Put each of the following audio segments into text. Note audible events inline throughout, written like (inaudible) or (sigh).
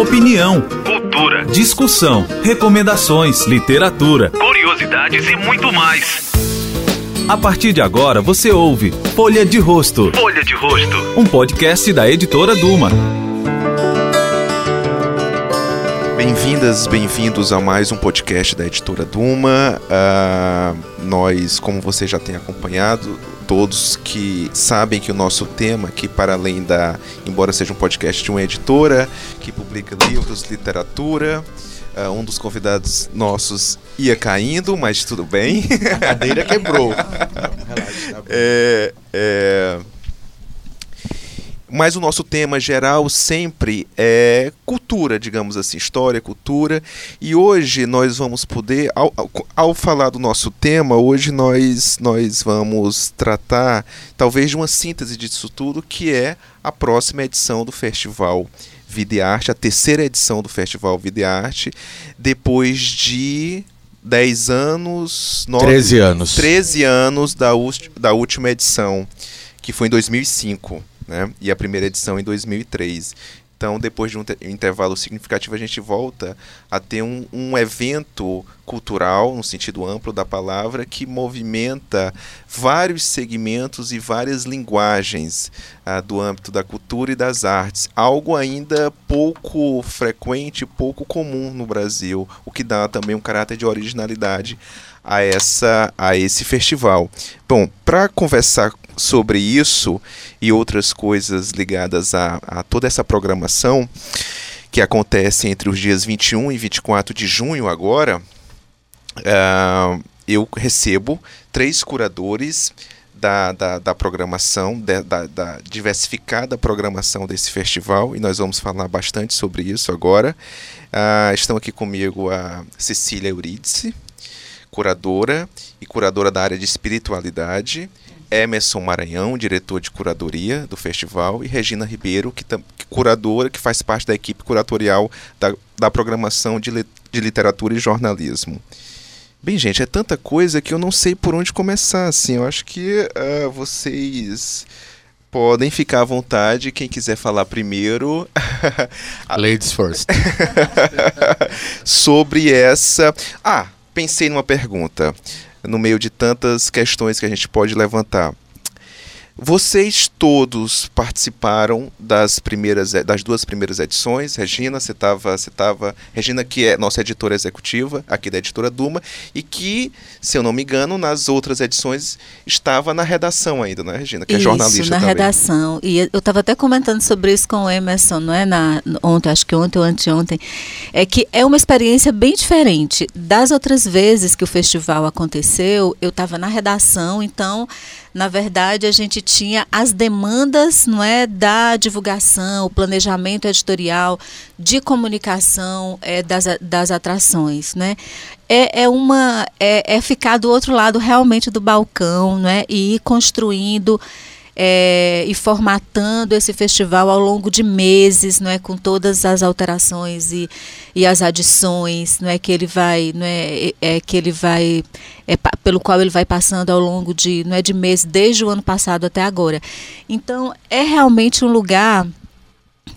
opinião, cultura, discussão, recomendações, literatura, curiosidades e muito mais. A partir de agora você ouve Folha de Rosto, Folha de Rosto. um podcast da editora Duma. Bem-vindas, bem-vindos a mais um podcast da editora Duma. Ah, nós, como você já tem acompanhado, todos que sabem que o nosso tema, que para além da, embora seja um podcast de uma editora que publica livros, literatura, ah, um dos convidados nossos ia caindo, mas tudo bem. A cadeira quebrou. (laughs) Relaxa, tá. É, é, Mas o nosso tema geral sempre é cultura, digamos assim, história, cultura. E hoje nós vamos poder, ao, ao- ao falar do nosso tema, hoje nós, nós vamos tratar talvez de uma síntese disso tudo, que é a próxima edição do Festival Vida e Arte, a terceira edição do Festival Vida e Arte, depois de 10 anos, 9, 13 anos. 13 anos da, da última edição, que foi em 2005, né? E a primeira edição em 2003. Então, depois de um te- intervalo significativo, a gente volta a ter um, um evento cultural, no sentido amplo da palavra, que movimenta vários segmentos e várias linguagens ah, do âmbito da cultura e das artes. Algo ainda pouco frequente, pouco comum no Brasil, o que dá também um caráter de originalidade a, essa, a esse festival. Bom, para conversar sobre isso e outras coisas ligadas a, a toda essa programação que acontece entre os dias 21 e 24 de junho agora, ah, eu recebo três curadores da, da, da programação, de- da, da diversificada programação desse festival, e nós vamos falar bastante sobre isso agora. Ah, estão aqui comigo a Cecília Eurídice, curadora e curadora da área de espiritualidade, Emerson Maranhão, diretor de curadoria do festival, e Regina Ribeiro, que, que curadora, que faz parte da equipe curatorial da, da programação de, de literatura e jornalismo. Bem, gente, é tanta coisa que eu não sei por onde começar, assim, eu acho que ah, vocês podem ficar à vontade, quem quiser falar primeiro, (laughs) Ladies first. (laughs) sobre essa. Ah, pensei numa pergunta no meio de tantas questões que a gente pode levantar. Vocês todos participaram das primeiras das duas primeiras edições. Regina, você estava, você tava, Regina que é nossa editora executiva aqui da editora Duma e que, se eu não me engano, nas outras edições estava na redação ainda, não é, Regina? Que é isso, jornalista na também. redação. E eu estava até comentando sobre isso com o Emerson, não é? Na, ontem, acho que ontem ou anteontem. É que é uma experiência bem diferente. Das outras vezes que o festival aconteceu, eu estava na redação, então, na verdade, a gente tinha as demandas, não é, da divulgação, o planejamento editorial, de comunicação é, das, das atrações, né? É, é uma é, é ficar do outro lado realmente do balcão, né? E ir construindo é, e formatando esse festival ao longo de meses, não é, com todas as alterações e, e as adições, não é que ele vai, não é, é que ele vai, é, pelo qual ele vai passando ao longo de, não é de meses desde o ano passado até agora. Então é realmente um lugar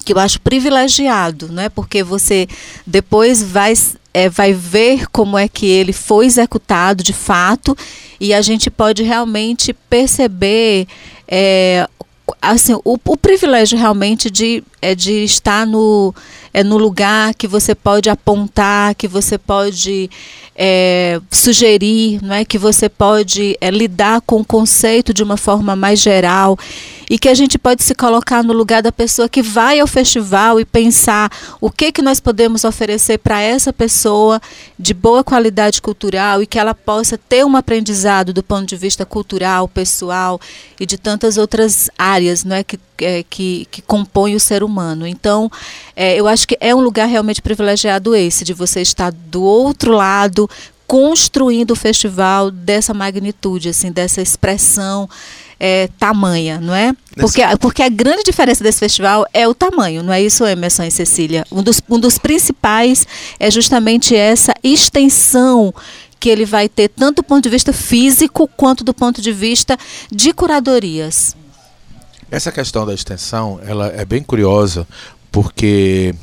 que eu acho privilegiado, não é? Porque você depois vai é, vai ver como é que ele foi executado de fato e a gente pode realmente perceber é, assim o, o privilégio realmente de é de estar no é no lugar que você pode apontar, que você pode é, sugerir, não é que você pode é, lidar com o conceito de uma forma mais geral e que a gente pode se colocar no lugar da pessoa que vai ao festival e pensar o que que nós podemos oferecer para essa pessoa de boa qualidade cultural e que ela possa ter um aprendizado do ponto de vista cultural, pessoal e de tantas outras áreas, não é que é, que, que compõe o ser humano. Então, é, eu acho que é um lugar realmente privilegiado esse, de você estar do outro lado, construindo o festival dessa magnitude, assim, dessa expressão é, tamanha, não é? Porque, porque a grande diferença desse festival é o tamanho, não é isso, Emerson e Cecília? Um dos, um dos principais é justamente essa extensão que ele vai ter, tanto do ponto de vista físico quanto do ponto de vista de curadorias. Essa questão da extensão, ela é bem curiosa, porque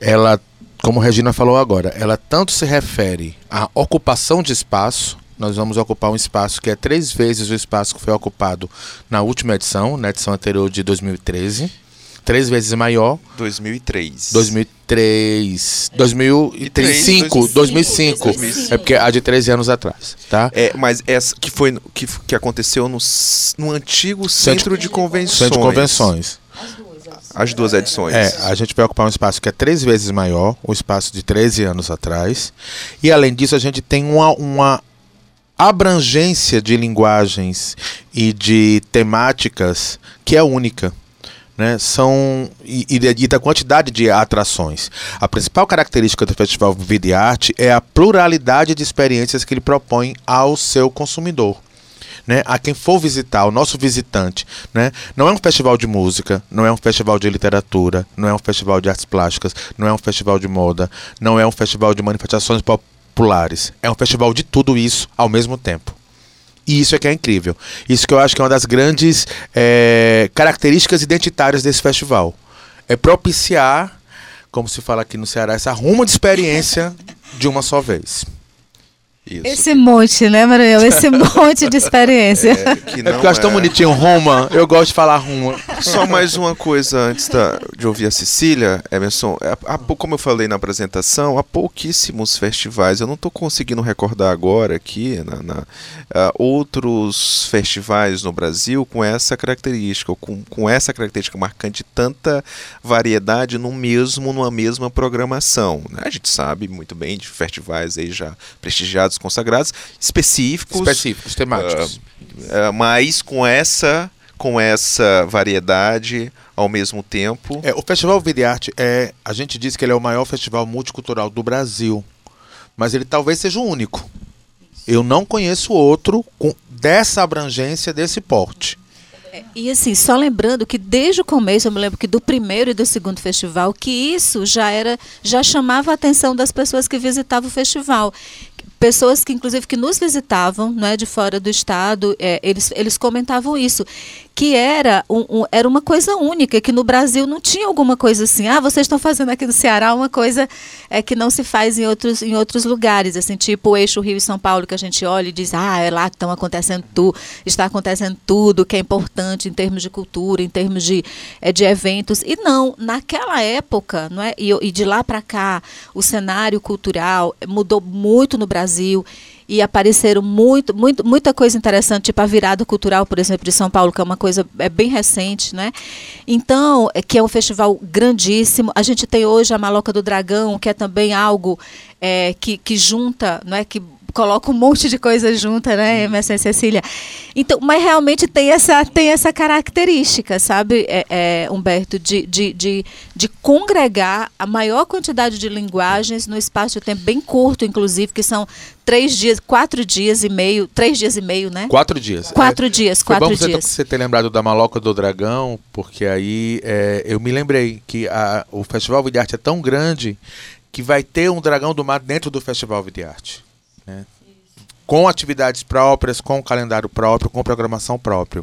ela, como Regina falou agora, ela tanto se refere à ocupação de espaço. Nós vamos ocupar um espaço que é três vezes o espaço que foi ocupado na última edição, na edição anterior de 2013. Três vezes maior. 2003. 2003. 2005. 2005. 2005. É porque a de 13 anos atrás, tá? É, mas essa que foi que, que aconteceu no, no antigo centro de convenções. Centro de convenções. As duas edições. É, a gente vai ocupar um espaço que é três vezes maior, o espaço de 13 anos atrás. E além disso, a gente tem uma, uma abrangência de linguagens e de temáticas que é única. Né? São e, e da- da quantidade de atrações. A principal característica do Festival Vida e Arte é a pluralidade de experiências que ele propõe ao seu consumidor né, a quem for visitar, o nosso visitante, né, não é um festival de música, não é um festival de literatura, não é um festival de artes plásticas, não é um festival de moda, não é um festival de manifestações populares, é um festival de tudo isso ao mesmo tempo. E isso é que é incrível. Isso que eu acho que é uma das grandes eh, características identitárias desse festival. É propiciar, como se fala aqui no Ceará, essa ruma de experiência de uma só vez. Isso. Esse monte, né, Maranhão? Esse (laughs) monte de experiência. É, que É não porque eu acho tão é- bonitinho Roma, eu gosto de falar Roma. Só mais uma coisa antes da- de ouvir a Cecília, Emerson. É, há como eu falei na apresentação, há pouquíssimos festivais. Eu não estou conseguindo recordar agora aqui na, na- ah, outros festivais no Brasil com essa característica, com, com essa característica marcante de tanta variedade no mesmo, numa mesma programação. né? A gente sabe muito bem de festivais aí já prestigiados, consagrados, específicos. Específicos, temáticos. É, mas com essa com essa variedade ao mesmo tempo. É, o Festival Vida e Arte é. A gente diz que ele é o maior festival multicultural do Brasil. Mas ele talvez seja o único. Eu não conheço outro com dessa abrangência, desse porte. E assim, só lembrando que desde o começo, eu me lembro que do primeiro e do segundo festival, que isso já era, já chamava a atenção das pessoas que visitavam o festival. Pessoas que, inclusive, que nos visitavam, não é, de fora do estado, é, eles, eles comentavam isso, que era, um, um- era uma coisa única, que no Brasil não tinha alguma coisa assim, ah, vocês estão fazendo aqui no Ceará uma coisa é, que não se faz em outros, em outros lugares, assim, tipo o eixo Rio e São Paulo, que a gente olha e diz, ah, é lá que estão acontecendo tudo, está acontecendo tudo que é importante em termos de cultura, em termos de, é, de eventos. E não, naquela época, não é? e, e de lá para cá, o cenário cultural mudou muito no Brasil e apareceram muito, muito, muita coisa interessante, tipo a virada cultural, por exemplo, de São Paulo, que é uma coisa é bem recente, né? Então, é que é um festival grandíssimo. A gente tem hoje a Maloca do Dragão, que é também algo é, que, que junta, não é? Que coloca um monte de coisa junta, né, Emerson e Cecília? Então, mas realmente tem essa, tem essa característica, sabe, é, é, Humberto, de, de, de, de congregar a maior quantidade de linguagens no espaço de tempo bem curto, inclusive, que são três dias, quatro dias e meio, três dias e meio, né? Quatro dias. Quatro É, dias, Foi quatro bom você, dias. você ter lembrado da Maloca do Dragão, porque aí é, eu me lembrei que a- o Festival Vida e Arte é tão grande que vai ter um Dragão do Mar dentro do Festival Vida e Arte. Né? Com atividades próprias, com calendário próprio, com programação própria.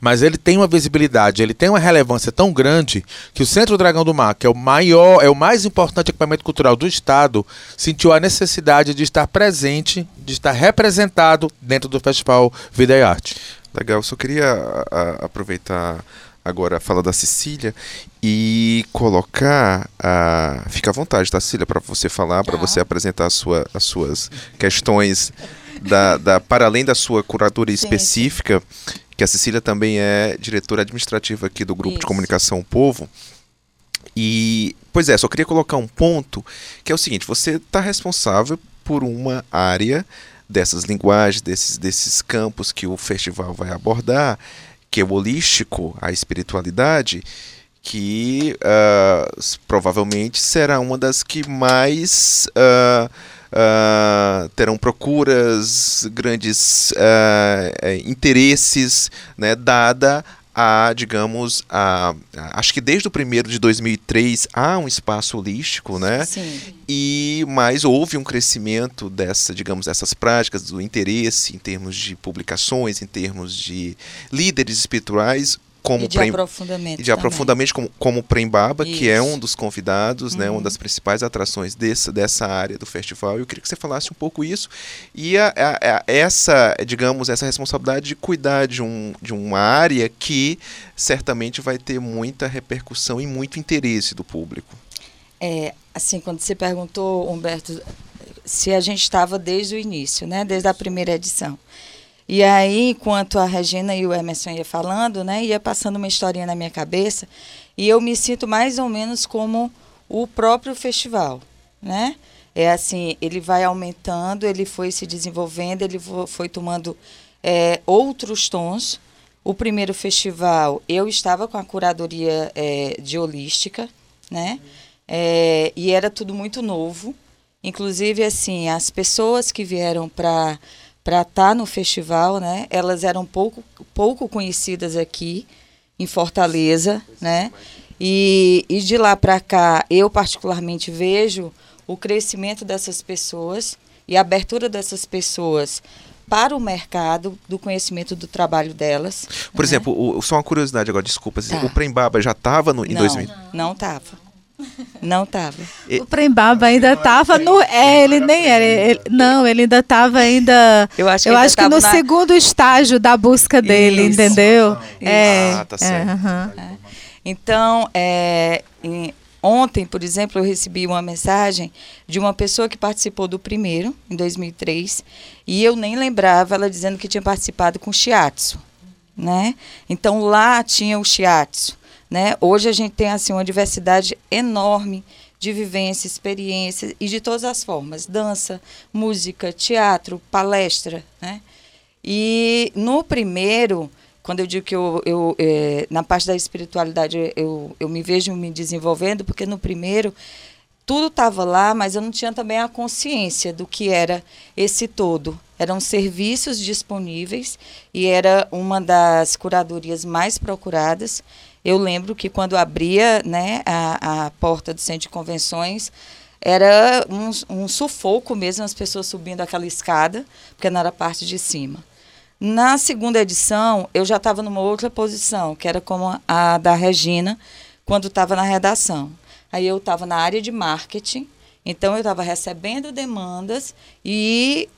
Mas ele tem uma visibilidade, ele tem uma relevância tão grande que o Centro Dragão do Mar, que é o maior, é o mais importante equipamento cultural do estado, sentiu a necessidade de estar presente, de estar representado dentro do Festival Vida e Arte. Legal, só queria a- a- aproveitar agora a fala da Cecília e colocar a. Fica à vontade, tá, Cecília, para você falar, para Tá. você apresentar a sua- as suas questões da, da- para além da sua curadoria específica, que a Cecília também é diretora administrativa aqui do Grupo de Isso. Comunicação Povo. E, pois é, só queria colocar um ponto que é o seguinte: você está responsável por uma área dessas linguagens, desses, desses campos que o festival vai abordar, que é o holístico, a espiritualidade, que s- provavelmente será uma das que mais ah, ah, terão procuras, grandes eh, interesses, né, dada a, digamos, a, a- acho que desde o primeiro de 2003 há um espaço holístico, né? Sim. E mas houve um crescimento dessa, digamos, dessas práticas, do interesse em termos de publicações, em termos de líderes espirituais como e de Prem- aprofundamento e de aprofundamento como, como Prembaba, que é. Uhum. um dos convidados, né, uma das principais atrações desse, dessa área do festival. Eu queria que você falasse um pouco isso e a, a- a- essa, digamos, essa responsabilidade de cuidar de, um, de uma área que certamente vai ter muita repercussão e muito interesse do público. É, assim, quando você perguntou, Humberto, se a gente estava desde o início, né, desde a primeira edição. E aí, enquanto a Regina e o Emerson ia falando, né, ia passando uma historinha na minha cabeça, e eu me sinto mais ou menos como o próprio festival, né? É assim, ele vai aumentando, ele foi se desenvolvendo, ele foi tomando é, outros tons. O primeiro festival, eu estava com a curadoria é, de holística, né? É, e era tudo muito novo. Inclusive, assim, as pessoas que vieram para para estar no festival, né? Elas eram pouco pouco conhecidas aqui em Fortaleza, né? E, e de lá para cá, eu particularmente vejo o crescimento dessas pessoas e a abertura dessas pessoas para o mercado do conhecimento do trabalho delas. Por né? exemplo, o, só uma curiosidade agora, desculpa, Tá. o Prembaba já estava em não, 2000? não tava. Não tava. E- O Prembaba ainda estava no. É, ele nem era. ele- não, ele ainda estava ainda. Eu acho que eu acho que no na- segundo estágio da busca dele, Isso. entendeu? É, Ah, tá é, certo. aham. Então, é, em- ontem, por exemplo, eu recebi uma mensagem de uma pessoa que participou do primeiro, em 2003, e eu nem lembrava ela dizendo que tinha participado com shiatsu, né? Então, lá tinha o shiatsu, né? Hoje a gente tem, assim, uma diversidade enorme de vivência, experiências e de todas as formas, dança, música, teatro, palestra, né? E no primeiro, quando eu digo que eu, eu eh, na parte da espiritualidade eu, eu me vejo me desenvolvendo, porque no primeiro tudo estava lá, mas eu não tinha também a consciência do que era esse todo. Eram serviços disponíveis e era uma das curadorias mais procuradas. Eu lembro que quando abria né, a, a porta do centro de convenções, era um, um sufoco mesmo, as pessoas subindo aquela escada, porque não era a parte de cima. Na segunda edição, eu já estava numa outra posição, que era como a da Regina, quando estava na redação. Aí eu estava na área de marketing, então eu estava recebendo demandas e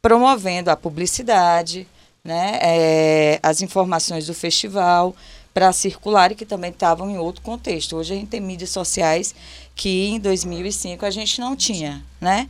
promovendo a publicidade, né, eh, as informações do festival para circular e que também estavam em outro contexto. Hoje a gente tem mídias sociais que em 2005 a gente não tinha, né?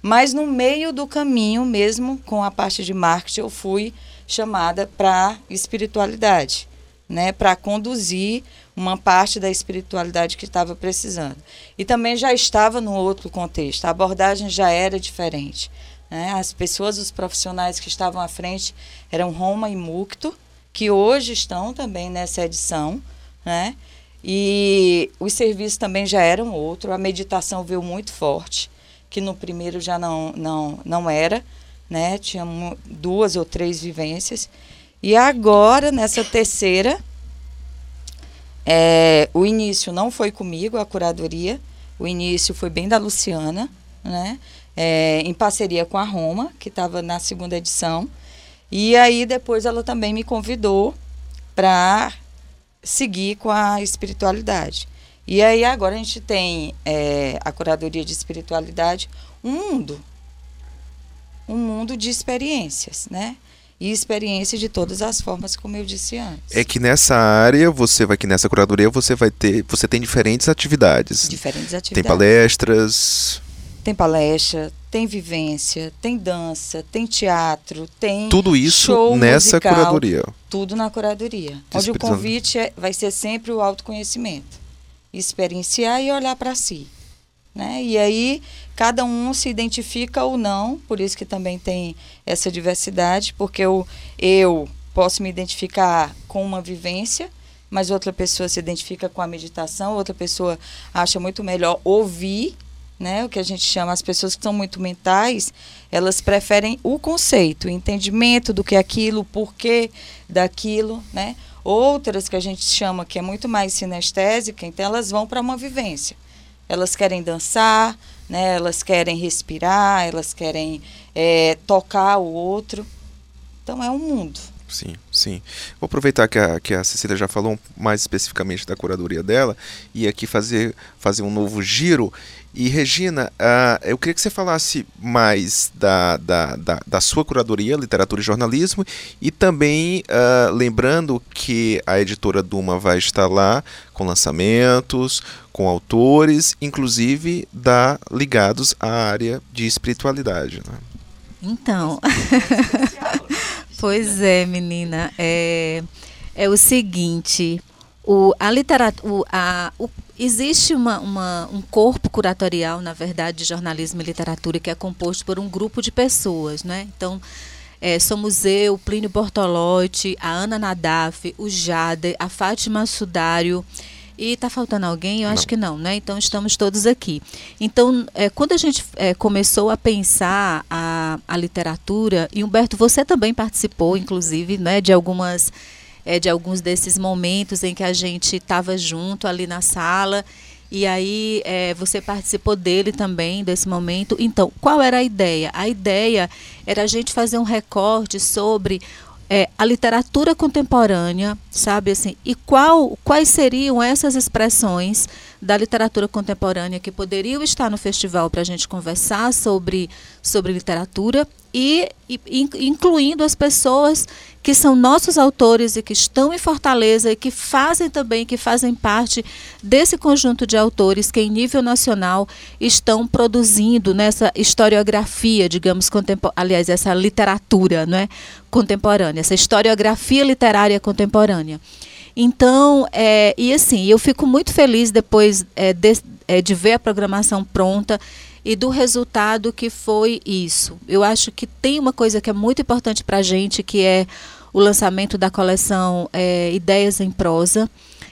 Mas no meio do caminho, mesmo com a parte de marketing, eu fui chamada para espiritualidade, né, para conduzir uma parte da espiritualidade que estava precisando. E também já estava no outro contexto, a abordagem já era diferente. Né? As pessoas, os profissionais que estavam à frente eram Roma e Mukto, que hoje estão também nessa edição, né? E os serviços também já eram outro, a meditação veio muito forte, que no primeiro já não, não, não era, né? Tinha duas ou três vivências. E agora, nessa terceira, é, o início não foi comigo, a curadoria. O início foi bem da Luciana, né? É, em parceria com a Roma, que estava na segunda edição. E aí depois ela também me convidou para seguir com a espiritualidade. E aí agora a gente tem é, a curadoria de espiritualidade, um mundo, um mundo de experiências, né? E experiências de todas as formas, como eu disse antes. É que nessa área, você vai que nessa curadoria você vai ter, você tem diferentes atividades. Diferentes Tem atividades. palestras, Tem palestra, tem vivência, tem dança, tem teatro, tem tudo isso show nessa musical, curadoria. Tudo na curadoria. Onde o convite é- vai ser sempre o autoconhecimento. Experienciar e olhar para si. Né? E aí, cada um se identifica ou não, por isso que também tem essa diversidade, porque eu, eu posso me identificar com uma vivência, mas outra pessoa se identifica com a meditação, outra pessoa acha muito melhor ouvir, né? O que a gente chama, as pessoas que são muito mentais, elas preferem o conceito, o entendimento do que é aquilo, o porquê daquilo, né? Outras que a gente chama que é muito mais sinestésica, então elas vão para uma vivência. Elas querem dançar, né? Elas querem respirar, elas querem eh, tocar o outro. Então é um mundo. Sim, sim. Vou aproveitar que a, que a Cecília já falou mais especificamente da curadoria dela e aqui fazer, fazer um novo giro. E Regina, uh, eu queria que você falasse mais da, da, da, da sua curadoria, literatura e jornalismo, e também uh, lembrando que a editora Duma vai estar lá com lançamentos, com autores, inclusive da, ligados à área de espiritualidade. Né? Então. (laughs) Pois é, menina. É, é o seguinte. O, a literatura, a, o, existe uma, uma, um corpo curatorial, na verdade, de jornalismo e literatura que é composto por um grupo de pessoas, né? Então, é, somos eu, Plínio Bortolotti, a Ana Nadaf, o Jade, a Fátima Sudário e está faltando alguém? Eu não. acho que não, né? Então estamos todos aqui. Então, é, quando a gente é, começou a pensar a, a literatura, e Humberto, você também participou, inclusive, né, de algumas é, de alguns desses momentos em que a gente estava junto ali na sala. E aí é, você participou dele também, desse momento. Então, qual era a ideia? A ideia era a gente fazer um recorte sobre é, a literatura contemporânea, sabe assim, e qual, quais seriam essas expressões da literatura contemporânea que poderiam estar no festival para a gente conversar sobre, sobre literatura e, e, incluindo as pessoas que são nossos autores e que estão em Fortaleza e que fazem também, que fazem parte desse conjunto de autores que em nível nacional estão produzindo nessa historiografia, digamos, aliás, essa literatura não é, contemporânea, essa historiografia literária contemporânea. Então, é, e assim, eu fico muito feliz depois é, de, é, de ver a programação pronta e do resultado que foi isso. Eu acho que tem uma coisa que é muito importante para a gente, que é o lançamento da coleção é, Ideias em Prosa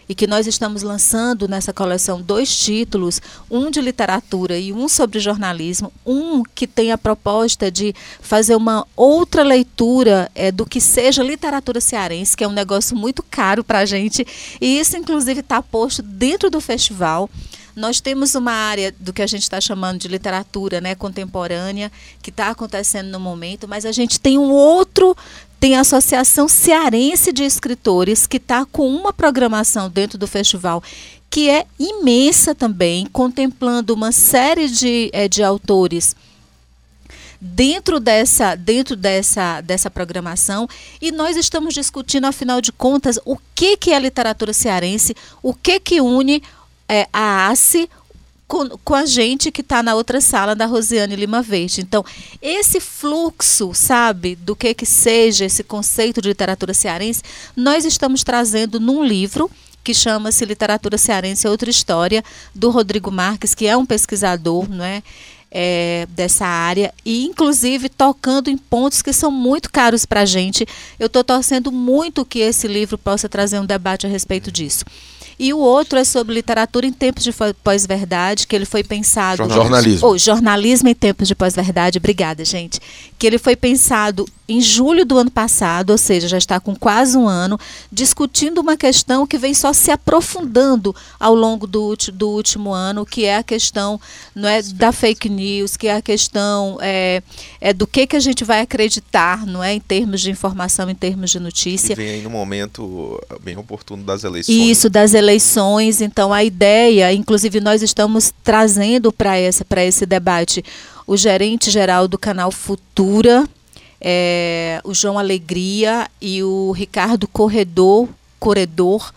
e que nós estamos lançando nessa coleção dois títulos, um de literatura e um sobre jornalismo, um que tem a proposta de fazer uma outra leitura é, do que seja literatura cearense, que é um negócio muito caro para a gente, e isso inclusive está posto dentro do festival. Nós temos uma área do que a gente está chamando de literatura né, contemporânea, que está acontecendo no momento, mas a gente tem um outro tem a Associação Cearense de Escritores, que está com uma programação dentro do festival que é imensa também, contemplando uma série de, é, de autores dentro dessa dentro dessa dessa programação. E nós estamos discutindo afinal de contas o que que é a literatura cearense o que que une é, a ACE com, com a gente que está na outra sala da Rosiane Lima Verde. Então, esse fluxo, sabe, do que que seja esse conceito de literatura cearense, nós estamos trazendo num livro que chama-se Literatura Cearense Outra História, do Rodrigo Marques, que é um pesquisador, não é? É, dessa área e inclusive tocando em pontos que são muito caros para a gente. Eu estou torcendo muito que esse livro possa trazer um debate a respeito disso. E o outro é sobre literatura em tempos de pós-verdade, que ele foi pensado. Jornalismo. Ou jornalismo em tempos de pós-verdade. Obrigada, gente. Que ele foi pensado em julho do ano passado, ou seja, já está com quase um ano, discutindo uma questão que vem só se aprofundando ao longo do, do último ano, que é a questão não é, da fake news, que é a questão é, é do que, que a gente vai acreditar, não é, em termos de informação, em termos de notícia. E vem aí no momento bem oportuno das eleições. Isso, das eleições. Então, a ideia, inclusive, nós estamos trazendo para esse debate o gerente geral do canal Futura, é, o João Alegria e o Ricardo Corredor, Corredor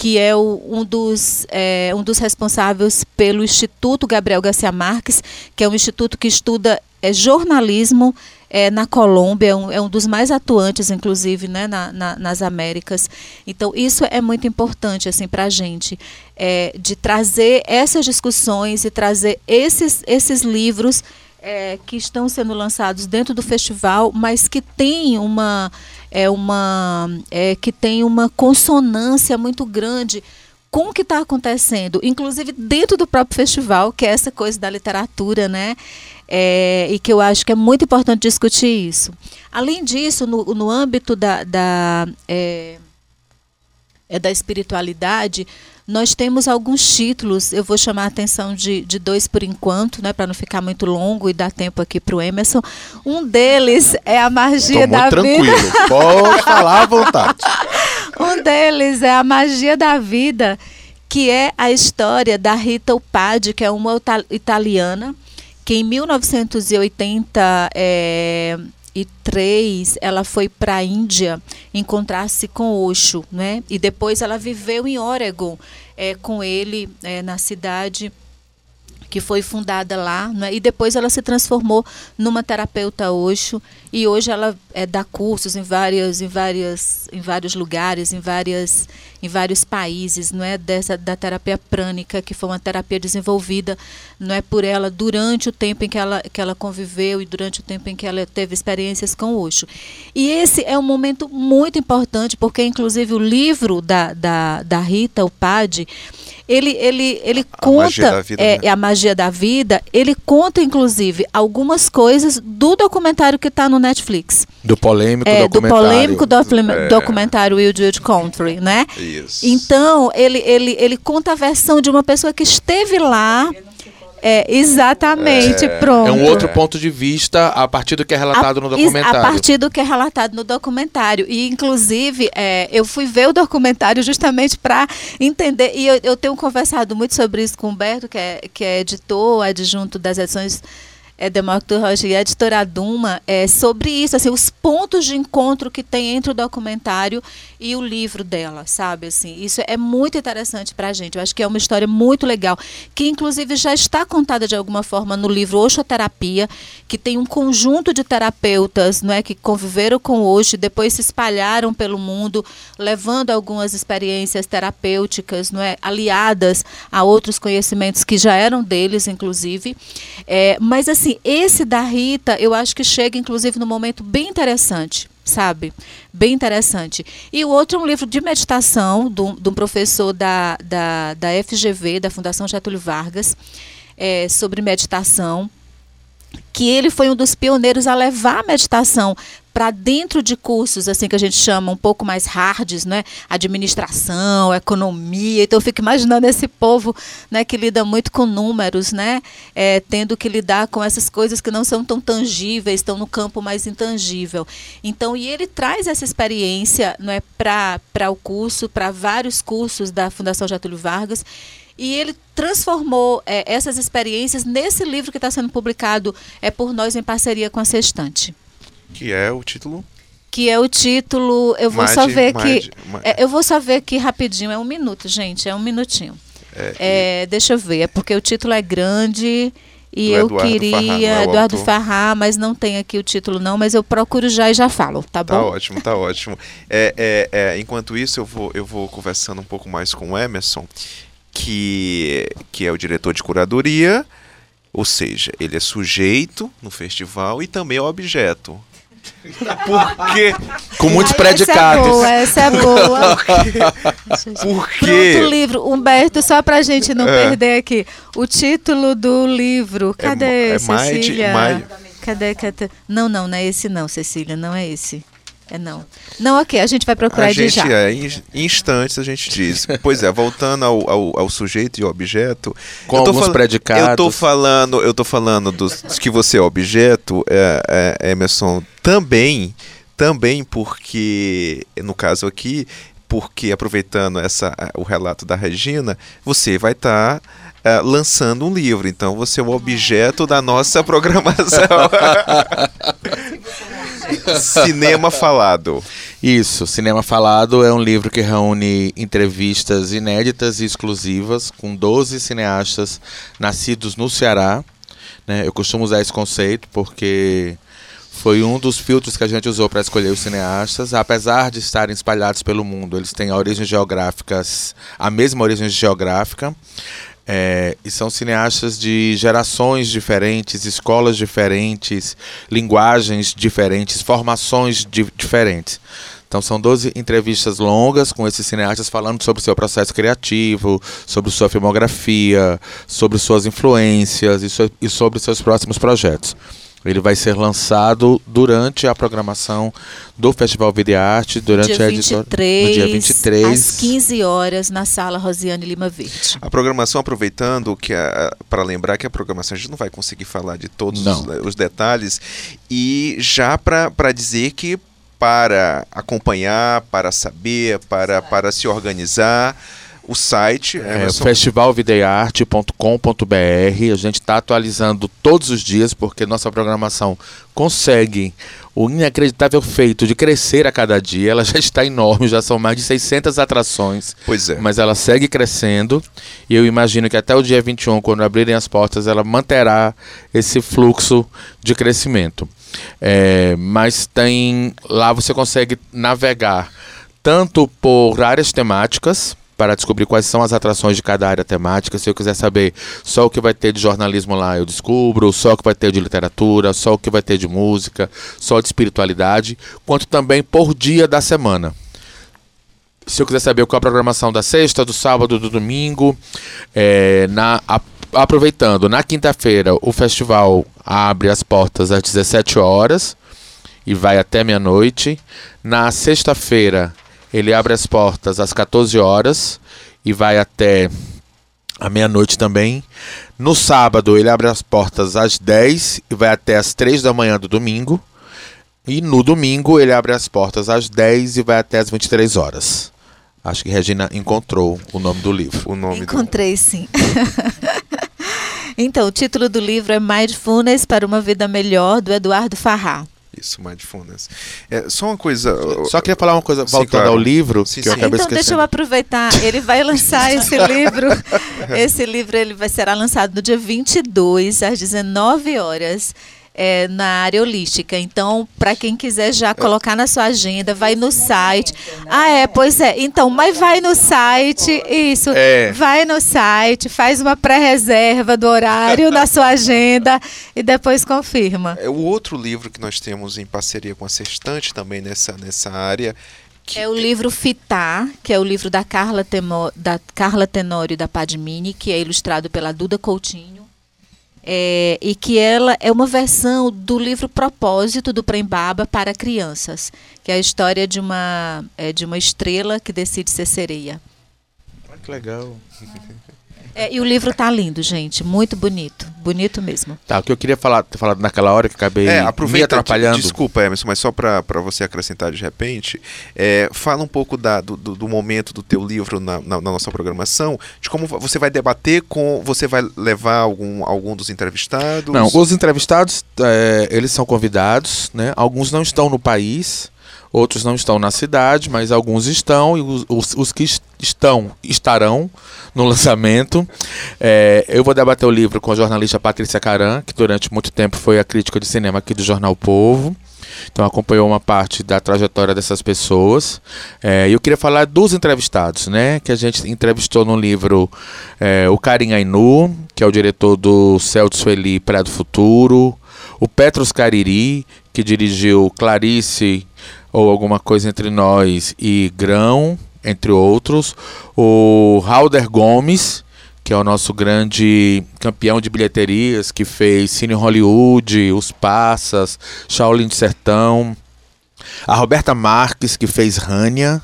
que é o, um, dos, é, um dos responsáveis pelo Instituto Gabriel Garcia Marques, que é um instituto que estuda é, jornalismo é, na Colômbia, é um, é um, dos mais atuantes, inclusive, né, na, na, nas Américas. Então, isso é muito importante assim, para a gente, é, de trazer essas discussões e trazer esses, esses livros é, que estão sendo lançados dentro do festival, mas que tem uma, é, uma, é, que tem uma consonância muito grande com o que está acontecendo, inclusive dentro do próprio festival, que é essa coisa da literatura, né? É, e que eu acho que é muito importante discutir isso. Além disso, no, no âmbito da, da, é, é da espiritualidade, Nós temos alguns títulos, eu vou chamar a atenção de, de dois por enquanto, né, para não ficar muito longo e dar tempo aqui para o Emerson. Um deles é a magia Tô da muito tranquilo. vida. Pode (laughs) falar à vontade. Um deles é a magia da vida, que é a história da Rita Upadi, que é uma ita- italiana, que em 1983 ela foi para a Índia encontrar-se com Osho, né? E depois ela viveu em Oregon eh, com ele eh, na cidade que foi fundada lá, né? e depois ela se transformou numa terapeuta Osho e hoje ela é, dá cursos em várias, em várias, em vários lugares, em várias, em vários países, não é dessa da terapia prânica que foi uma terapia desenvolvida, não é por ela durante o tempo em que ela que ela conviveu e durante o tempo em que ela teve experiências com Osho. E esse é um momento muito importante porque inclusive o livro da da, da Rita, o Pad, ele, ele, ele A magia conta da vida, é, né? a magia da vida. Ele conta, inclusive, algumas coisas do documentário que está no Netflix. Do polêmico É, do documentário. polêmico docu- É. documentário Wildwood Country, né? Isso. Então, ele, ele, ele conta a versão de uma pessoa que esteve lá. É, exatamente, pronto. É um outro ponto de vista a partir do que é relatado no A- documentário. A partir do que é relatado no documentário. E, inclusive, é, eu fui ver o documentário justamente para entender. E eu, eu tenho conversado muito sobre isso com o Humberto, que é, que é editor, adjunto das edições é, Demócrito Rocha e a editora Duma, é, sobre isso, assim, os pontos de encontro que tem entre o documentário e o livro dela, sabe? Assim, isso é muito interessante para a gente. Eu acho que é uma história muito legal, que inclusive já está contada de alguma forma no livro Oxoterapia, que tem um conjunto de terapeutas não é, que conviveram com Oxo e depois se espalharam pelo mundo, levando algumas experiências terapêuticas não é, aliadas a outros conhecimentos que já eram deles, inclusive. É, mas, assim, esse da Rita, eu acho que chega, inclusive, num momento bem interessante sabe? Bem interessante. E o outro é um livro de meditação de um professor da, da, da FGV, da Fundação Getúlio Vargas, é, sobre meditação, que ele foi um dos pioneiros a levar a meditação para dentro de cursos assim que a gente chama um pouco mais hards, né? Administração, economia. Então eu fico imaginando esse povo, né, que lida muito com números, né? É, tendo que lidar com essas coisas que não são tão tangíveis, estão no campo mais intangível. Então, e ele traz essa experiência, não é, para para o curso, para vários cursos da Fundação Getúlio Vargas. E ele transformou é, essas experiências nesse livro que está sendo publicado é por nós em parceria com a Sextante Que é o título. que é o título. Eu vou Mais só ver mais aqui. de- mais- é, eu vou só ver aqui rapidinho. É um minuto, gente. É um minutinho. É, deixa eu ver. É porque o título é grande e eu Eduardo queria Farrar, é Eduardo autor? Farrar, mas não tem aqui o título não. Mas eu procuro já e já falo, tá Tá bom? ótimo, tá (laughs) ótimo. É, é, é, enquanto isso, eu vou, eu vou conversando um pouco mais com o Emerson, que, que é o diretor de curadoria, ou seja, ele é sujeito no festival e também é objeto. Porque, Com muitos Ai, predicados. Essa é boa, essa é boa. (laughs) porque Pronto, o livro. Humberto, só pra gente não É. perder aqui. O título do livro. É Cadê, é de- Cecília? Cadê, cadê? Não, não, não é esse não, Cecília, não é esse. É não. Não, ok, a gente vai procurar a de gente já. é, em instantes a gente diz. Pois é, voltando ao, ao, ao sujeito e objeto. Com eu tô alguns fal- predicados. Eu tô falando, eu tô falando dos, dos que você é objeto, é, é, Emerson, também, também porque, no caso aqui, porque aproveitando essa, o relato da Regina, você vai estar lançando um livro. Então você é o objeto da nossa programação. (laughs) Cinema (laughs) falado. Isso, Cinema Falado é um livro que reúne entrevistas inéditas e exclusivas com 12 cineastas nascidos no Ceará. né? Eu costumo usar esse conceito porque foi um dos filtros que a gente usou para escolher os cineastas. Apesar de estarem espalhados pelo mundo, eles têm origens geográficas, a mesma origem geográfica. É, e são cineastas de gerações diferentes, escolas diferentes, linguagens diferentes, formações di diferentes. Então são 12 entrevistas longas com esses cineastas falando sobre o seu processo criativo, sobre sua filmografia, sobre suas influências e, so e sobre seus próximos projetos. Ele vai ser lançado durante a programação do Festival Vida e Arte, durante dia a editora. 23, no dia 23. às 15 horas, na sala Rosiane Lima Verde. A programação, aproveitando que para lembrar que a programação a gente não vai conseguir falar de todos os, os, detalhes e já para dizer que para acompanhar, para saber, para, para se organizar, o site é, é festivalvidearte.com.br. A gente está atualizando todos os dias porque nossa programação consegue o inacreditável feito de crescer a cada dia. Ela já está enorme, já são mais de 600 atrações. Pois é. Mas ela segue crescendo e eu imagino que até o dia 21, quando abrirem as portas, ela manterá esse fluxo de crescimento. É, mas tem lá você consegue navegar tanto por áreas temáticas para descobrir quais são as atrações de cada área temática. Se eu quiser saber só o que vai ter de jornalismo lá, eu descubro, só o que vai ter de literatura, só o que vai ter de música, só de espiritualidade, quanto também por dia da semana. Se eu quiser saber qual é a programação da sexta, do sábado, do domingo, é, na, a, aproveitando, na quinta-feira o festival abre as portas às 17 horas e vai até meia-noite. Na sexta-feira ele abre as portas às 14 horas e vai até a meia-noite também. No sábado, ele abre as portas às 10 e vai até às 3 da manhã do domingo. E no domingo, ele abre as portas às 10 e vai até às 23 horas. Acho que Regina encontrou o nome do livro. O nome Encontrei, do... sim. (laughs) então, o título do livro é Mindfulness para uma Vida Melhor, do Eduardo Farrar. Isso, mindfulness. É, só uma coisa. Só queria falar uma coisa, voltando sim, claro. ao livro, sim, que sim. eu acabei Então esquecendo. deixa eu aproveitar. Ele vai lançar (laughs) esse livro. Esse livro ele vai será lançado no dia 22 às 19 horas é, na área holística. Então, para quem quiser já colocar na sua agenda, vai no site. Ah, é, pois é. Então, mas vai no site, isso. É. Vai no site, faz uma pré-reserva do horário na sua (laughs) agenda e depois confirma. É o outro livro que nós temos em parceria com a Sextante também nessa, nessa área. É o livro Fitar, que é o livro da Carla, Temo, da Carla Tenório da Padmini, que é ilustrado pela Duda Coutinho é, e que ela é uma versão do livro Propósito do Prembaba para crianças, que é a história de uma, é, de uma estrela que decide ser sereia. Ah, que legal. (laughs) É, e o livro tá lindo, gente. Muito bonito. Bonito mesmo. Tá, o que eu queria falar, ter falado naquela hora que acabei é, me atrapalhando. Desculpa, Emerson, mas só para você acrescentar de repente, é, fala um pouco da, do, do, momento do teu livro na, na, na, nossa programação, de como você vai debater com. Você vai levar algum, algum dos entrevistados? Não, os entrevistados, é, eles são convidados, né? Alguns não estão no país outros não estão na cidade, mas alguns estão, e os, os, os que estão estarão no lançamento. É, eu vou debater o livro com a jornalista Patrícia Caran, que durante muito tempo foi a crítica de cinema aqui do Jornal Povo. Então acompanhou uma parte da trajetória dessas pessoas. É, eu queria falar dos entrevistados, né? Que a gente entrevistou no livro é, o Karim Ainu, que é o diretor do Céu de Sueli Pré do Futuro, o Petros Cariri, que dirigiu Clarice ou alguma coisa entre nós e Grão, entre outros. O Halder Gomes, que é o nosso grande campeão de bilheterias, que fez Cine Hollywood, Os Passas, Shaolin de Sertão. A Roberta Marques, que fez Rania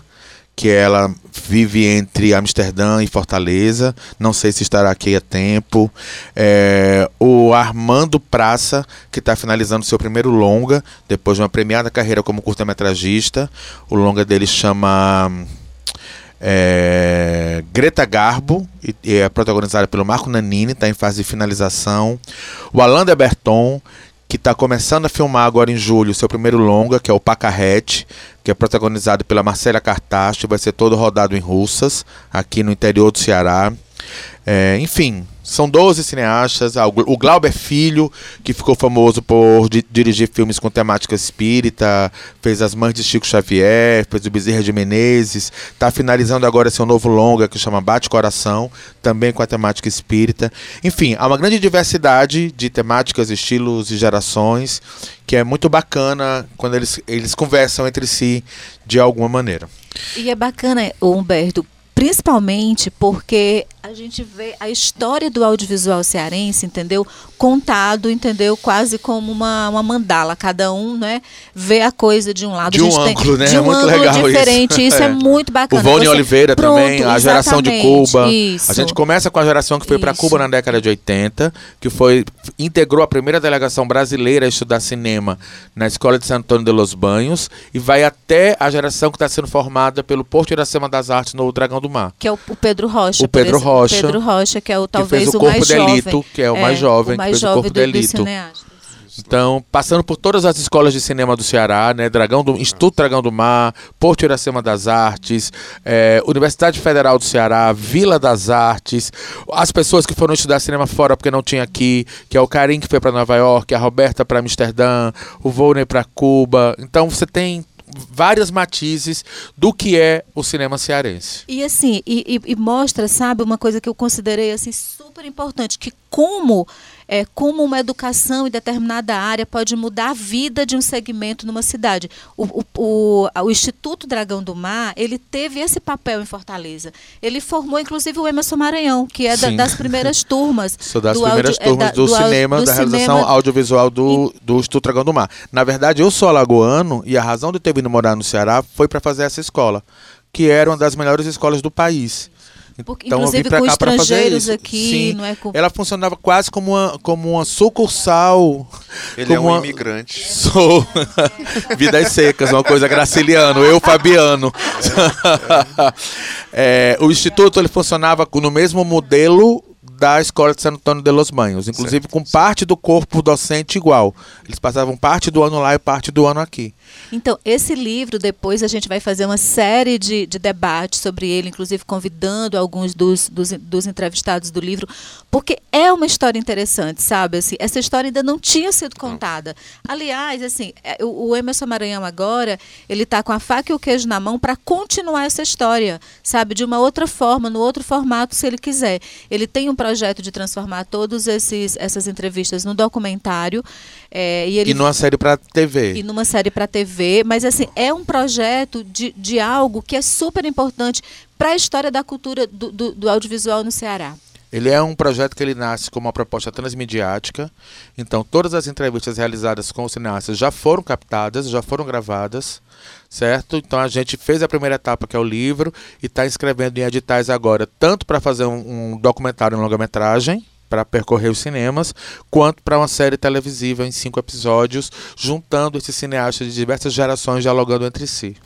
que ela vive entre Amsterdã e Fortaleza. Não sei se estará aqui a tempo. É, o Armando Praça, que está finalizando seu primeiro longa, depois de uma premiada carreira como curta-metragista. O longa dele chama. É, Greta Garbo e, é protagonizada pelo Marco Nanini, está em fase de finalização. O Alain de Berton, que está começando a filmar agora em julho seu primeiro longa, que é o Pacarrete, que é protagonizado pela Marcela Cartacho, vai ser todo rodado em Russas, aqui no interior do Ceará. É, enfim, são 12 cineastas. Ah, o Glauber Filho, que ficou famoso por di dirigir filmes com temática espírita, fez As Mães de Chico Xavier, fez o Bezerra de Menezes. Está finalizando agora seu novo longa que chama Bate Coração, também com a temática espírita. Enfim, há uma grande diversidade de temáticas, estilos e gerações que é muito bacana quando eles, eles conversam entre si de alguma maneira. E é bacana, Humberto, Principalmente porque a gente vê a história do audiovisual cearense, entendeu? Contado, entendeu? Quase como uma, uma mandala. Cada um, né? Vê a coisa de um lado. De um ângulo, né? De É um muito ângulo legal isso. diferente. Isso, é. (laughs) É. muito bacana. O Vone Você- Oliveira Pronto, também, a geração de Cuba. Isso. A gente começa com a geração que foi para Isso. Cuba na década de 80, que foi integrou a primeira delegação brasileira a estudar cinema na Escola de San Antônio de los Banhos e vai até a geração que está sendo formada pelo Porto Iracema das Artes no Dragão do Mar. Que é o, o Pedro Rocha. O Pedro exemplo. Rocha, Pedro Rocha, que é o talvez fez o o, Corpo mais Delito, jovem. que é o mais jovem, o que mais fez o jovem Corpo do- Delito. cineastas. Então, passando por todas as escolas de cinema do Ceará, né? Dragão do, Instituto Dragão do Mar, Porto Iracema das Artes, eh, Universidade Federal do Ceará, Vila das Artes, as pessoas que foram estudar cinema fora porque não tinha aqui, que é o Karim que foi para Nova York, a Roberta para Amsterdã, o Volney para Cuba. Então, você tem várias matizes do que é o cinema cearense. E assim, e, e- e mostra, sabe, uma coisa que eu considerei assim super importante, que como é, como uma educação em determinada área pode mudar a vida de um segmento numa cidade. O, o, o, o Instituto Dragão do Mar, ele teve esse papel em Fortaleza. Ele formou, inclusive, o Emerson Maranhão, que é da- das primeiras (laughs) turmas. Sou das do primeiras audio- é, turmas da- do, au- cinema, do da realização cinema audiovisual do, do Instituto Dragão do Mar. Na verdade, eu sou alagoano e a razão de eu ter vindo morar no Ceará foi para fazer essa escola, que era uma das melhores escolas do país. Porque, Então, eu vim inclusive pra com cá pra fazer estrangeiros isso. aqui, Sim. não é com Ela funcionava quase como uma, como uma sucursal. Ele é um uma- imigrante. Sou. (laughs) Vidas secas, uma coisa graciliano. Eu, Fabiano. (laughs) É, o Instituto ele funcionava no mesmo modelo da Escola de San Antônio de los Banhos, inclusive com parte do corpo docente igual. Eles passavam parte do ano lá e parte do ano aqui. Então, esse livro, depois a gente vai fazer uma série de, de debates sobre ele, inclusive convidando alguns dos, dos, dos entrevistados do livro, porque é uma história interessante, sabe? Assim, essa história ainda não tinha sido contada. Aliás, assim, é, o, o Emerson Maranhão agora, ele está com a faca e o queijo na mão para continuar essa história, sabe? De uma outra forma, no outro formato, se ele quiser. Ele tem um projeto de transformar todas essas entrevistas no documentário. é, e ele E numa série para TV. e numa série para TV, mas assim, é um projeto de, de algo que é super importante para a história da cultura do, do, do audiovisual no Ceará. Ele é um projeto que ele nasce como uma proposta transmediática. Então, todas as entrevistas realizadas com os cineastas já foram captadas, já foram gravadas, certo? Então, a gente fez a primeira etapa, que é o livro, e está inscrevendo em editais agora, tanto para fazer um, um documentário em longa-metragem, para percorrer os cinemas, quanto para uma série televisiva em cinco episódios, juntando esses cineastas de diversas gerações dialogando entre si.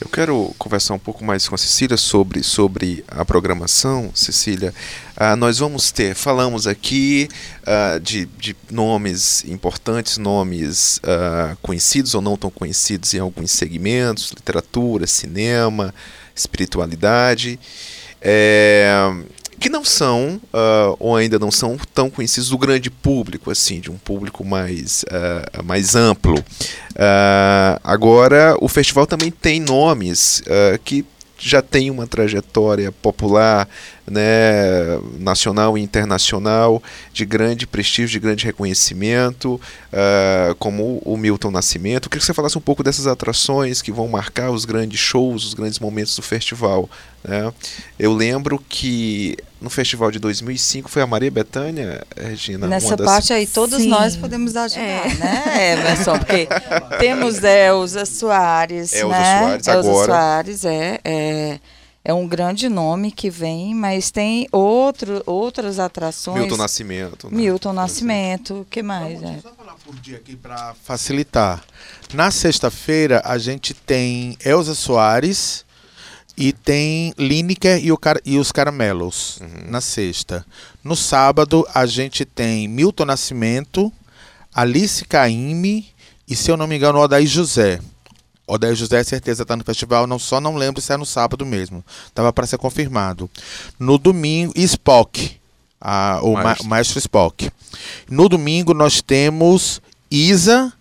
Eu quero conversar um pouco mais com a Cecília sobre, sobre a programação. Cecília, ah, nós vamos ter, falamos aqui ah, de, de nomes importantes, nomes ah, conhecidos ou não tão conhecidos em alguns segmentos, literatura, cinema, espiritualidade. É, que não são, ah, ou ainda não são tão conhecidos do grande público, assim, de um público mais, ah, mais amplo. Ah, agora, o festival também tem nomes que já têm uma trajetória popular, né, nacional e internacional, de grande prestígio, de grande reconhecimento, ah, como o Milton Nascimento. Eu queria que você falasse um pouco dessas atrações que vão marcar os grandes shows, os grandes momentos do festival. né? Eu lembro que no festival de 2005 foi a Maria Bethânia, Regina. Nessa das- parte aí, todos Sim. nós podemos ajudar, É. né, Emerson? Porque temos Elza Soares, Elza né? Soares, Elza agora. Soares, é, é, é um grande nome que vem, mas tem outro, outras atrações. Milton Nascimento. né? Milton Nascimento, o que mais? É? Só falar por dia aqui para facilitar. Na sexta-feira a gente tem Elza Soares e tem Lineker e, o Car- e os Caramelos na sexta. No sábado a gente tem Milton Nascimento, Alice Caime e, se eu não me engano, Odaí José. Odaí José, certeza, está no festival, não só não lembro se é no sábado mesmo. Tava para ser confirmado. No domingo, Spock, a- o, ma- Maestro. o maestro Spock. No domingo nós temos Isa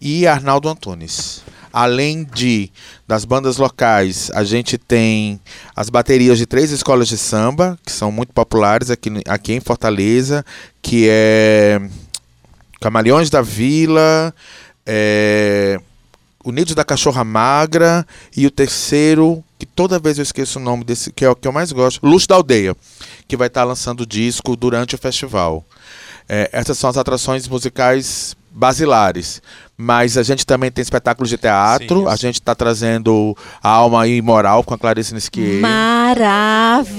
e Arnaldo Antunes. Além de das bandas locais, a gente tem as baterias de três escolas de samba, que são muito populares aqui, aqui em Fortaleza, que é Camaleões da Vila, é, Unidos da Cachorra Magra e o terceiro, que toda vez eu esqueço o nome desse, que é o que eu mais gosto, Luz da Aldeia, que vai estar lançando disco durante o festival. É, essas são as atrações musicais basilares. Mas a gente também tem espetáculos de teatro. Sim, a gente está trazendo a Alma Imoral com a Clarice Nisquier. Maravilhosa,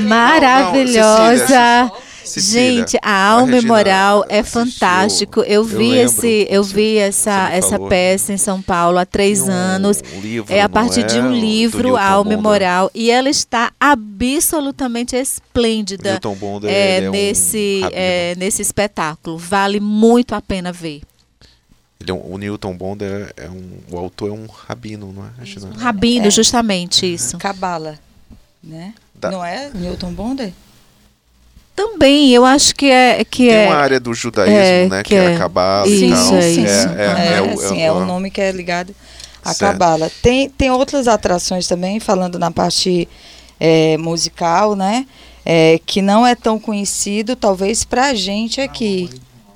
maravilhosa. Cecília, Gente, a alma Regina moral é assistiu, fantástico. Eu vi lembro, esse, eu vi essa essa peça em São Paulo há três um anos. livro, É a partir de é? um Do livro, A Alma. Moral, e ela está absolutamente esplêndida Newton Bonder, é, é um nesse rabino. é, nesse espetáculo. Vale muito a pena ver. Ele é um- o Newton Bonder é um. O autor é um rabino, não é? Regina? Um rabino, É. justamente isso. Cabala, né? Da- Não é Newton Bonder? Também, eu acho que é que Tem é uma área do judaísmo, é, né? Que, é é- a cabala Isso, e tal. é isso. É, É, é, o- sim, é o- nome que é ligado à cabala. Tem, tem outras atrações também, falando na parte é, musical, né? É, que não é tão conhecido, talvez, pra gente aqui,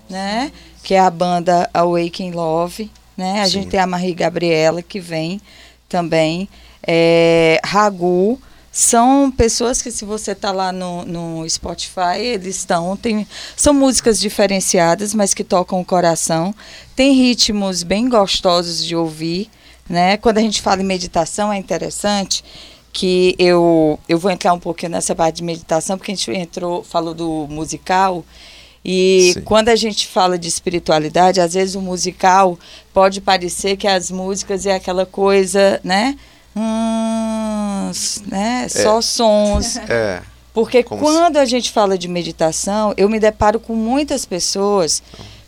né? Que é a banda Awaken Love, né? A Sim. gente tem a Marie Gabriela, que vem também. É, Ragu, são pessoas que se você tá lá no, no Spotify, eles estão, tem, são músicas diferenciadas, mas que tocam o coração. Tem ritmos bem gostosos de ouvir, né? Quando a gente fala em meditação é interessante que eu eu vou entrar um pouquinho nessa parte de meditação porque a gente entrou falou do musical e Sim. quando a gente fala de espiritualidade, às vezes o musical pode parecer que as músicas é aquela coisa, né? Hum, né? Só sons. (laughs) É. Porque Como quando a gente fala de meditação, eu me deparo com muitas pessoas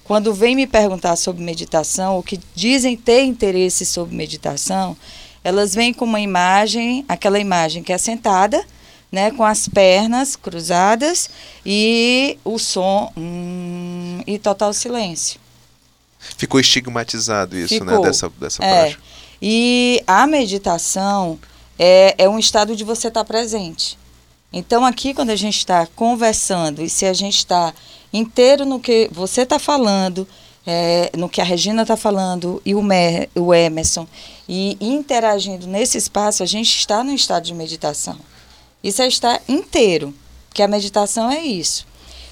quando vêm me perguntar sobre meditação ou que dizem ter interesse sobre meditação, elas vêm com uma imagem, aquela imagem que é sentada, né, com as pernas cruzadas e o som hum, e total silêncio. Ficou estigmatizado isso, né? Ficou. Dessa, dessa É. prática. E a meditação é, é um estado de você estar presente. Então, aqui, quando a gente está conversando, e se a gente está inteiro no que você está falando, é, no que a Regina está falando, e o, Mer, o Emerson, e interagindo nesse espaço, a gente está no estado de meditação. Isso é estar inteiro, que a meditação é isso.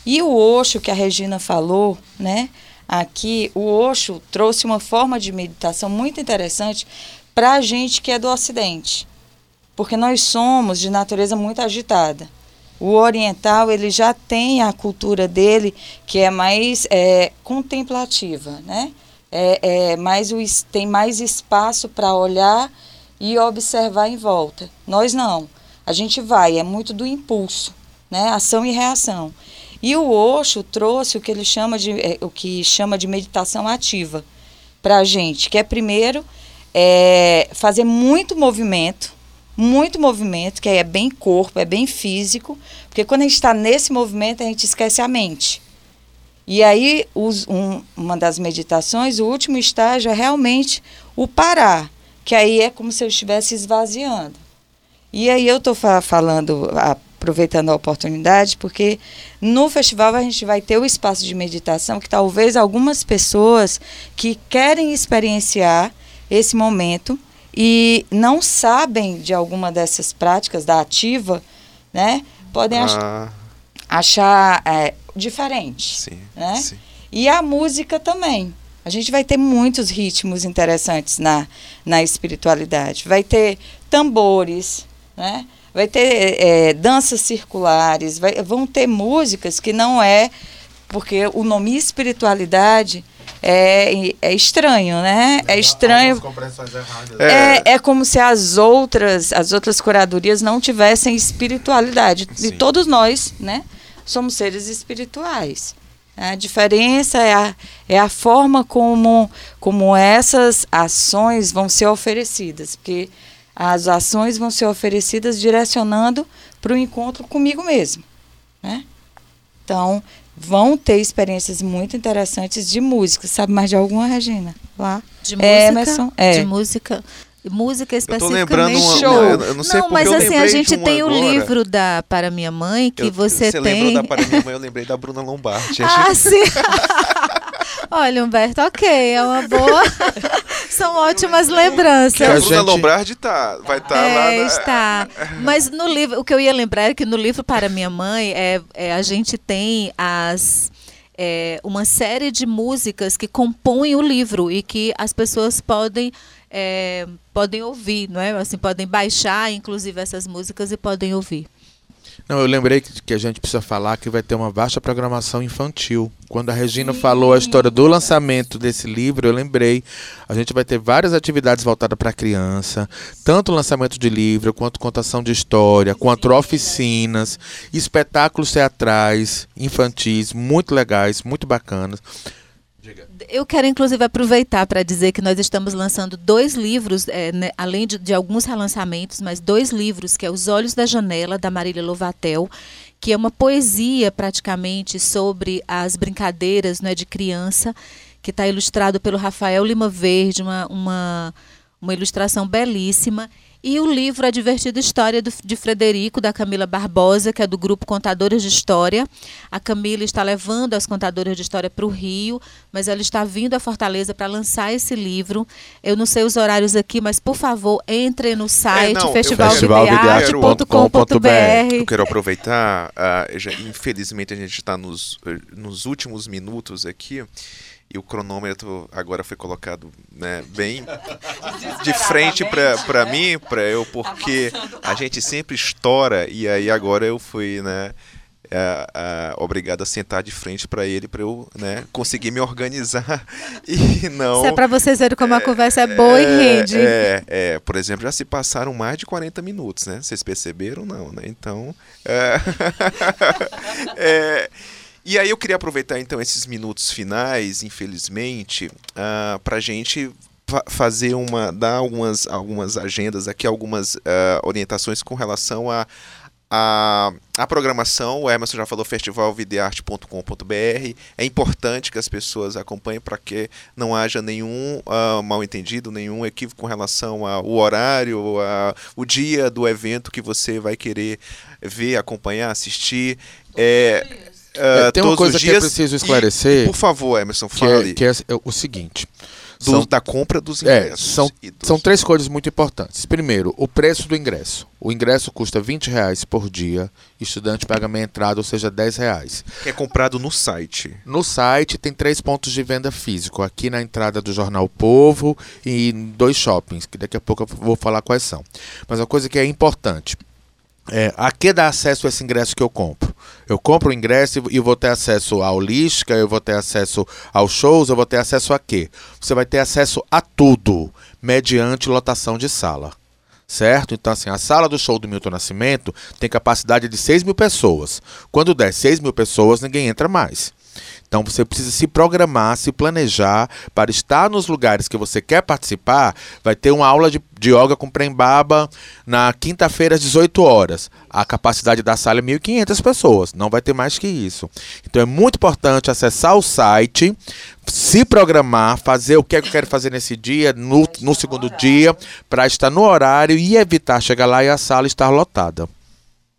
E o Osho, que a Regina falou, né? Aqui, o Osho trouxe uma forma de meditação muito interessante para a gente que é do Ocidente. Porque nós somos de natureza muito agitada. O oriental, ele já tem a cultura dele que é mais é, contemplativa, né? É, é mais o, tem mais espaço para olhar e observar em volta. Nós não. A gente vai, é muito do impulso, né? Ação e reação. E o Osho trouxe o que ele chama de, é, o que chama de meditação ativa para a gente, que é primeiro é, fazer muito movimento, muito movimento, que aí é bem corpo, é bem físico, porque quando a gente está nesse movimento a gente esquece a mente. E aí os- um- uma das meditações, o último estágio é realmente o parar, que aí é como se eu estivesse esvaziando. E aí eu estou falando, aproveitando a oportunidade, porque no festival a gente vai ter o espaço de meditação que talvez algumas pessoas que querem experienciar esse momento e não sabem de alguma dessas práticas da ativa, né? Podem ach- Ah, achar é, diferente. sim, né? sim. E a música também. A gente vai ter muitos ritmos interessantes na, na espiritualidade. Vai ter tambores, né? vai ter é, danças circulares, vai- vão ter músicas que não é. Porque o nome espiritualidade é, é estranho, né? É estranho. É, é como se as outras, as outras curadorias não tivessem espiritualidade. E Sim. todos nós, né, somos seres espirituais. A diferença é a, é a forma como, como essas ações vão ser oferecidas. Porque as ações vão ser oferecidas direcionando para o encontro comigo mesmo. Né? Então, vão ter experiências muito interessantes de música. Sabe mais de alguma, Regina? Lá. De música, Emerson, é. de música, música Eu tô especificamente. lembrando uma, Show. uma- eu, não sei porque mas eu assim, a gente tem o livro da Para Minha Mãe, que Eu- você, você tem. lembrou da para minha mãe, eu lembrei da Bruna Lombardi. Ah, sim. (laughs) Olha, Humberto, ok, é uma boa. (laughs) São ótimas Que a lembranças. a Bruna gente- Lombardi tá, vai estar lá. É, na- está. (laughs) Mas no livro, o que eu ia lembrar é que no livro para minha mãe, é, é, a gente tem as é, uma série de músicas que compõem o livro e que as pessoas podem é, podem ouvir, não é? Assim, podem baixar, inclusive essas músicas e podem ouvir. Não, eu lembrei que, que a gente precisa falar que vai ter uma vasta programação infantil. Quando a Regina falou a história do lançamento desse livro, eu lembrei. A gente vai ter várias atividades voltadas para a criança, tanto lançamento de livro, quanto contação de história, quanto oficinas, espetáculos teatrais, infantis, muito legais, muito bacanas. Eu quero, inclusive, aproveitar para dizer que nós estamos lançando dois livros, é, né, além de, de alguns relançamentos, mas dois livros, que é Os Olhos da Janela, da Marília Lovatel, que é uma poesia praticamente sobre as brincadeiras né, de criança, que está ilustrado pelo Rafael Lima Verde, uma, uma, uma ilustração belíssima. E o livro A Divertida História de Frederico, da Camila Barbosa, que é do grupo Contadoras de História. A Camila está levando as contadoras de história para o Rio, mas ela está vindo a Fortaleza para lançar esse livro. Eu não sei os horários aqui, mas por favor, entre no site não, eu- festivalvidearte.com.br. Eu quero aproveitar, ah, já- infelizmente a gente está nos, eh, nos últimos minutos aqui e o cronômetro agora foi colocado né, bem de frente para mim, para eu, porque a gente sempre estoura e aí agora eu fui, né? ah, ah, obrigado a sentar de frente para ele para eu né, conseguir me organizar (laughs) e não Isso é para vocês verem como a conversa é boa e rende. é, é, por exemplo, já se passaram mais de 40 minutos, né? Vocês perceberam? Não, né? Então. É, (laughs) é, e aí eu queria aproveitar então esses minutos finais, infelizmente, ah, para a gente fa- fazer uma. dar algumas, algumas agendas aqui, algumas ah, orientações com relação a. A, a programação, o Emerson já falou, festivalvidearte.com.br. É importante que as pessoas acompanhem para que não haja nenhum ah, mal entendido, nenhum equívoco com relação ao horário, a, o dia do evento que você vai querer ver, acompanhar, assistir. É, É, tem uma coisa que é preciso E, esclarecer, por favor, Emerson, que fale é, que é o seguinte. do- São, da compra dos é, ingressos. são, e dos- são três coisas muito importantes. Primeiro, o preço do ingresso. O ingresso custa 20 reais por dia. Estudante paga meia entrada, ou seja, 10 reais. que é comprado no site. No site tem três pontos de venda físico. Aqui na entrada do Jornal Povo e dois shoppings, que daqui a pouco eu vou falar quais são. Mas uma coisa que é importante. É, a que dá acesso a esse ingresso que eu compro? Eu compro o ingresso e vou ter acesso à holística, eu vou ter acesso aos shows, eu vou ter acesso a quê? Você vai ter acesso a tudo, mediante lotação de sala. Certo? Então, assim, a sala do show do Milton Nascimento tem capacidade de 6 mil pessoas. Quando der 6 mil pessoas, ninguém entra mais. Então você precisa se programar, se planejar para estar nos lugares que você quer participar. Vai ter uma aula de, de yoga com Prembaba na quinta-feira às 18 horas. A capacidade da sala é 1.500 pessoas, não vai ter mais que isso. Então é muito importante acessar o site, se programar, fazer o que é que eu quero fazer nesse dia, no, no segundo dia, para estar no horário e evitar chegar lá e a sala estar lotada.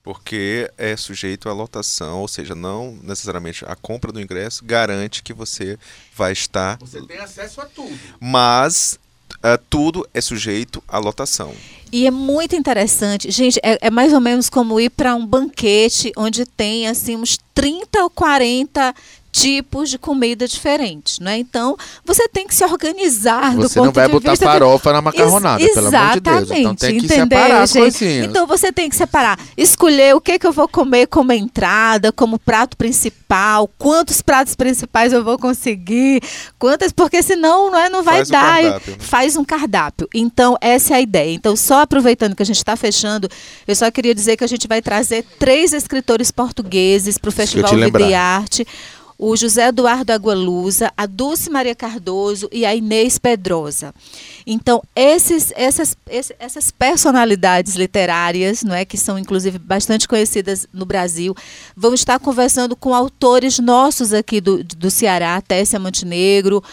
Porque é sujeito à lotação, ou seja, não necessariamente a compra do ingresso garante que você vai estar, tem acesso a tudo. mas ah, tudo é sujeito à lotação. E é muito interessante. Gente, é, é mais ou menos como ir para um banquete onde tem assim uns 30 ou 40 tipos de comida diferentes, né? Então, você tem que se organizar do Você não vai de botar vista farofa na macarronada, Ex- pelo amor de Deus. Então exatamente, tem que entendeu, separar as gente? coisinhas. Então você tem que separar, escolher o que que eu vou comer como entrada, como prato principal, quantos pratos principais eu vou conseguir, quantas, porque senão não, é, não vai Faz um dar. cardápio, né? Faz um cardápio. Então, essa é a ideia. Então, só aproveitando que a gente está fechando, eu só queria dizer que a gente vai trazer três escritores portugueses para o Festival te lembrar. Vida e Arte. O José Eduardo Agualusa, a Dulce Maria Cardoso e a Inês Pedrosa. Então, esses, essas, essas personalidades literárias, não é, que são inclusive bastante conhecidas no Brasil, vão estar conversando com autores nossos aqui do, do Ceará, Tessia Montenegro,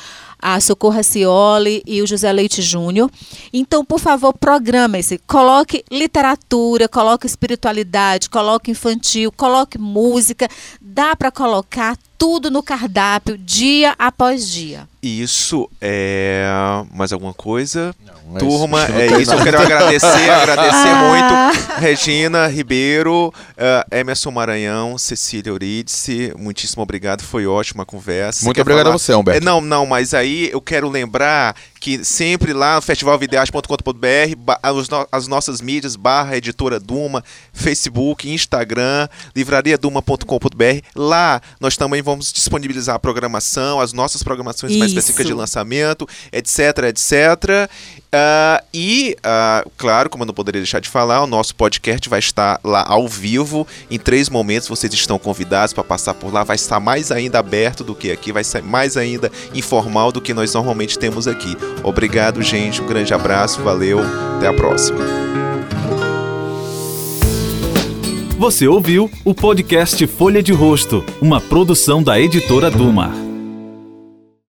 a Socorro Cioli e o José Leite Júnior. Então, por favor, programe-se. Coloque literatura, coloque espiritualidade, coloque infantil, coloque música. Dá para colocar tudo no cardápio, dia após dia. Isso é. Mais alguma coisa? Não, é Turma, isso. É isso. Eu quero agradecer, (laughs) agradecer Ah. muito. Regina Ribeiro, eh, Emerson Maranhão, Cecília Eurídice, muitíssimo obrigado. Foi ótima a conversa. Muito Quer obrigado falar? a você, Humberto. É, não, não, mas aí eu quero lembrar que sempre lá no festivalvideais.com.br, ba- as, no- as nossas mídias, barra editora Duma, Facebook, Instagram, livrariaduma.com.br. Lá nós também vamos disponibilizar a programação, as nossas programações mais Isso. específicas de lançamento, etc, etc. Ah, e, ah, claro, como eu não poderia deixar de falar, o nosso podcast vai estar lá ao vivo em três momentos. Vocês estão convidados para passar por lá. Vai estar mais ainda aberto do que aqui, vai ser mais ainda informal do que nós normalmente temos aqui. Obrigado, gente. Um grande abraço, valeu, até a próxima. Você ouviu o podcast Folha de Rosto, uma produção da editora Duma.